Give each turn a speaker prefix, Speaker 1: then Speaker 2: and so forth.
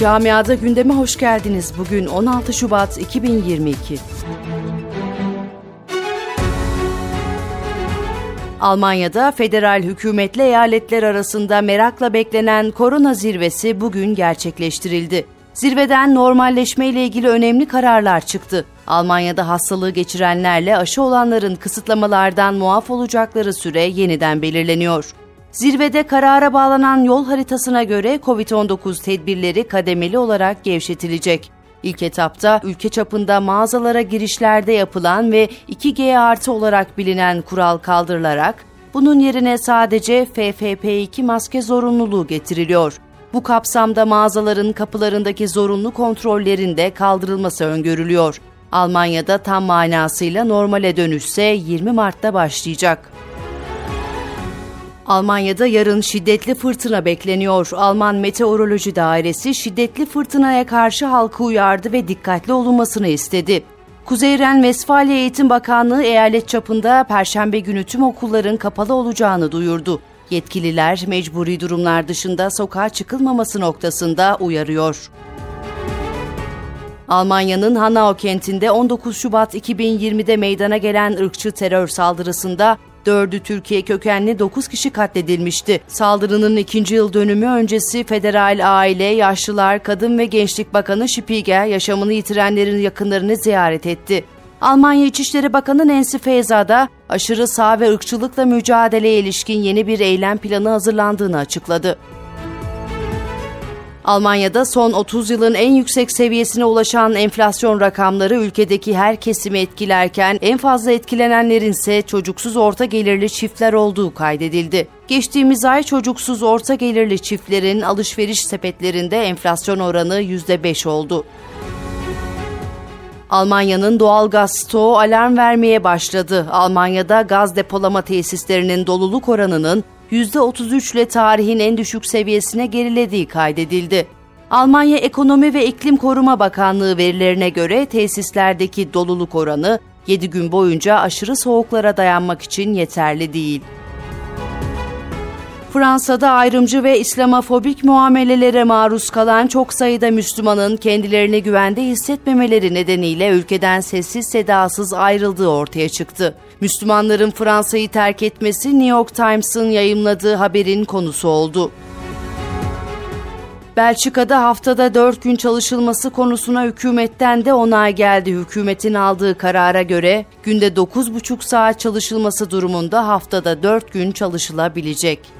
Speaker 1: Camiada gündeme hoş geldiniz. Bugün 16 Şubat 2022. Almanya'da federal hükümetle eyaletler arasında merakla beklenen korona zirvesi bugün gerçekleştirildi. Zirveden normalleşme ile ilgili önemli kararlar çıktı. Almanya'da hastalığı geçirenlerle aşı olanların kısıtlamalardan muaf olacakları süre yeniden belirleniyor. Zirvede karara bağlanan yol haritasına göre COVID-19 tedbirleri kademeli olarak gevşetilecek. İlk etapta ülke çapında mağazalara girişlerde yapılan ve 2G artı olarak bilinen kural kaldırılarak bunun yerine sadece FFP2 maske zorunluluğu getiriliyor. Bu kapsamda mağazaların kapılarındaki zorunlu kontrollerin de kaldırılması öngörülüyor. Almanya'da tam manasıyla normale dönüşse 20 Mart'ta başlayacak. Almanya'da yarın şiddetli fırtına bekleniyor. Alman Meteoroloji Dairesi şiddetli fırtınaya karşı halkı uyardı ve dikkatli olunmasını istedi. Kuzey Ren-Vesfalya Eğitim Bakanlığı eyalet çapında perşembe günü tüm okulların kapalı olacağını duyurdu. Yetkililer mecburi durumlar dışında sokağa çıkılmaması noktasında uyarıyor. Almanya'nın Hanau kentinde 19 Şubat 2020'de meydana gelen ırkçı terör saldırısında Dördü Türkiye kökenli 9 kişi katledilmişti. Saldırının ikinci yıl dönümü öncesi Federal Aile, Yaşlılar, Kadın ve Gençlik Bakanı Spiegel yaşamını yitirenlerin yakınlarını ziyaret etti. Almanya İçişleri Bakanı Nancy Faeser da aşırı sağ ve ırkçılıkla mücadeleye ilişkin yeni bir eylem planı hazırlandığını açıkladı. Almanya'da son 30 yılın en yüksek seviyesine ulaşan enflasyon rakamları ülkedeki her kesimi etkilerken en fazla etkilenenlerin ise çocuksuz orta gelirli çiftler olduğu kaydedildi. Geçtiğimiz ay çocuksuz orta gelirli çiftlerin alışveriş sepetlerinde enflasyon oranı %5 oldu. Almanya'nın doğal gaz stoğu alarm vermeye başladı. Almanya'da gaz depolama tesislerinin doluluk oranının %33 ile tarihin en düşük seviyesine gerilediği kaydedildi. Almanya Ekonomi ve İklim Koruma Bakanlığı verilerine göre tesislerdeki doluluk oranı 7 gün boyunca aşırı soğuklara dayanmak için yeterli değil. Fransa'da ayrımcı ve İslamofobik muamelelere maruz kalan çok sayıda Müslümanın kendilerini güvende hissetmemeleri nedeniyle ülkeden sessiz sedasız ayrıldığı ortaya çıktı. Müslümanların Fransa'yı terk etmesi New York Times'ın yayımladığı haberin konusu oldu. Belçika'da haftada 4 gün çalışılması konusuna hükümetten de onay geldi. Hükümetin aldığı karara göre günde 9,5 saat çalışılması durumunda haftada 4 gün çalışılabilecek.